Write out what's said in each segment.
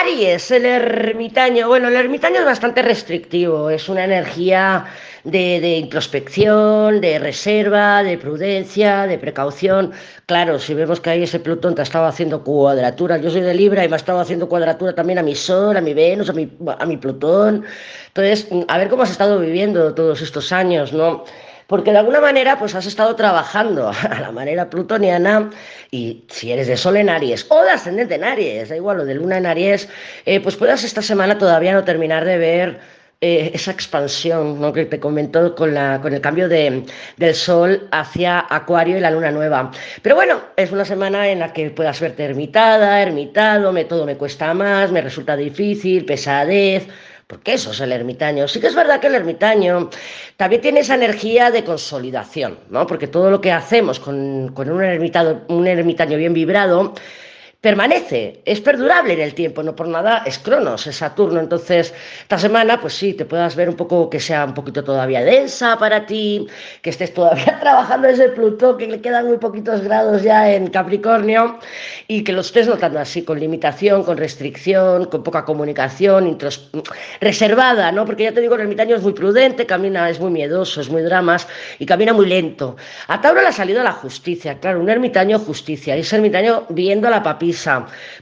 Aries, el ermitaño. Bueno, el ermitaño es bastante restrictivo, es una energía de, introspección, de reserva, de prudencia, de precaución. Claro, si vemos que ahí ese Plutón te ha estado haciendo cuadratura, yo soy de Libra y me ha estado haciendo cuadratura también a mi Sol, a mi Venus, a mi, a mi Plutón. Entonces, a ver cómo has estado viviendo todos estos años, ¿no? Porque de alguna manera pues has estado trabajando a la manera plutoniana y si eres de Sol en Aries o de ascendente en Aries, da igual, o de Luna en Aries, eh, pues puedas esta semana todavía no terminar de ver eh, esa expansión ¿no? que te comentó con, la, con el cambio de, del Sol hacia Acuario y la Luna Nueva. Pero bueno, es una semana en la que puedas verte ermitada, ermitado, me, todo me cuesta más, me resulta difícil, pesadez, porque eso es el ermitaño. Sí que es verdad que el ermitaño también tiene esa energía de consolidación, ¿no? Porque todo lo que hacemos con, un, ermitado, un ermitaño bien vibrado permanece, es perdurable en el tiempo, no por nada es Cronos, es Saturno. Entonces, esta semana, pues sí, te puedas ver un poco que sea un poquito todavía densa para ti, que estés todavía trabajando ese Plutón, que le quedan muy poquitos grados ya en Capricornio, y que lo estés notando así, con limitación, con restricción, con poca comunicación, reservada, ¿no? Porque ya te digo, el ermitaño es muy prudente, camina, es muy miedoso, es muy dramas, y camina muy lento. A Tauro le ha salido la justicia, claro, un ermitaño justicia, y ese ermitaño viendo a la papilla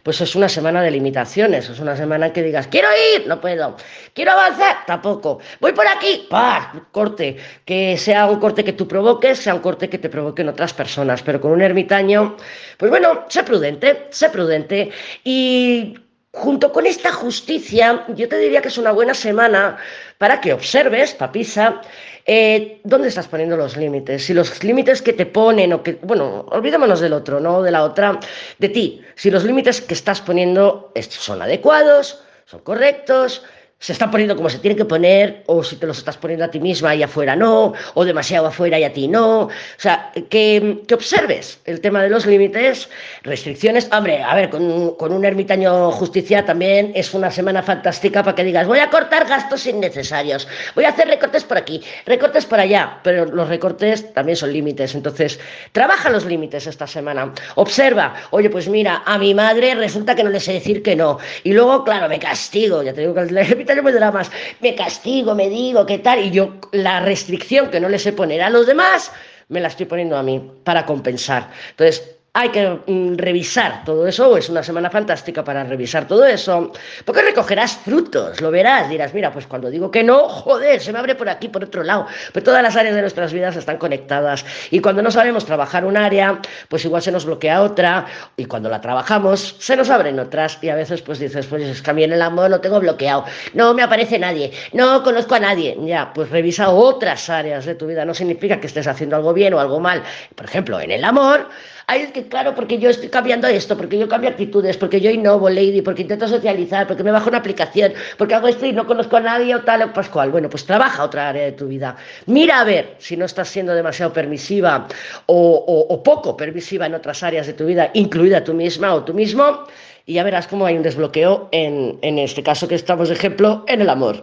pues es una semana de limitaciones, es una semana en que digas, quiero ir, no puedo, quiero avanzar, tampoco, voy por aquí, ¡pah! corte, que sea un corte que tú provoques, sea un corte que te provoquen otras personas, pero con un ermitaño, pues bueno, sé prudente, sé prudente y junto con esta justicia, yo te diría que es una buena semana para que observes, papisa, eh, dónde estás poniendo los límites. Si los límites que te ponen o que, bueno, olvidémonos del otro, no de la otra, de ti. Si los límites que estás poniendo son adecuados, son correctos, se están poniendo como se tienen que poner, o si te los estás poniendo a ti misma y afuera no, o demasiado afuera y a ti no. O sea, que, que observes el tema de los límites, restricciones. Hombre, a ver, con, con, un ermitaño justicia también es una semana fantástica para que digas, voy a cortar gastos innecesarios, voy a hacer recortes por aquí, recortes por allá, pero los recortes también son límites. Entonces, trabaja los límites esta semana. Observa, oye, pues mira, a mi madre resulta que no le sé decir que no. Y luego, claro, me castigo, ya te digo que el dramas, me castigo, me digo, qué tal, y yo la restricción que no le sé poner a los demás, me la estoy poniendo a mí para compensar. Entonces, hay que mm, revisar todo eso, es una semana fantástica para revisar todo eso, porque recogerás frutos, lo verás, dirás, mira, pues cuando digo que no, joder, se me abre por aquí, por otro lado, pero todas las áreas de nuestras vidas están conectadas y cuando no sabemos trabajar un área, pues igual se nos bloquea otra y cuando la trabajamos se nos abren otras y a veces pues dices, pues es que a mí en el amor lo tengo bloqueado, no me aparece nadie, no conozco a nadie, ya, pues revisa otras áreas de tu vida, no significa que estés haciendo algo bien o algo mal, por ejemplo, en el amor, Ay, es claro, porque yo estoy cambiando esto, porque yo cambio actitudes, porque yo innovo, lady, porque intento socializar, porque me bajo una aplicación, porque hago esto y no conozco a nadie o tal o pascual. Bueno, pues trabaja otra área de tu vida. Mira a ver si no estás siendo demasiado permisiva o, o, o poco permisiva en otras áreas de tu vida, incluida tú misma o tú mismo, y ya verás cómo hay un desbloqueo en, en este caso que estamos de ejemplo en el amor.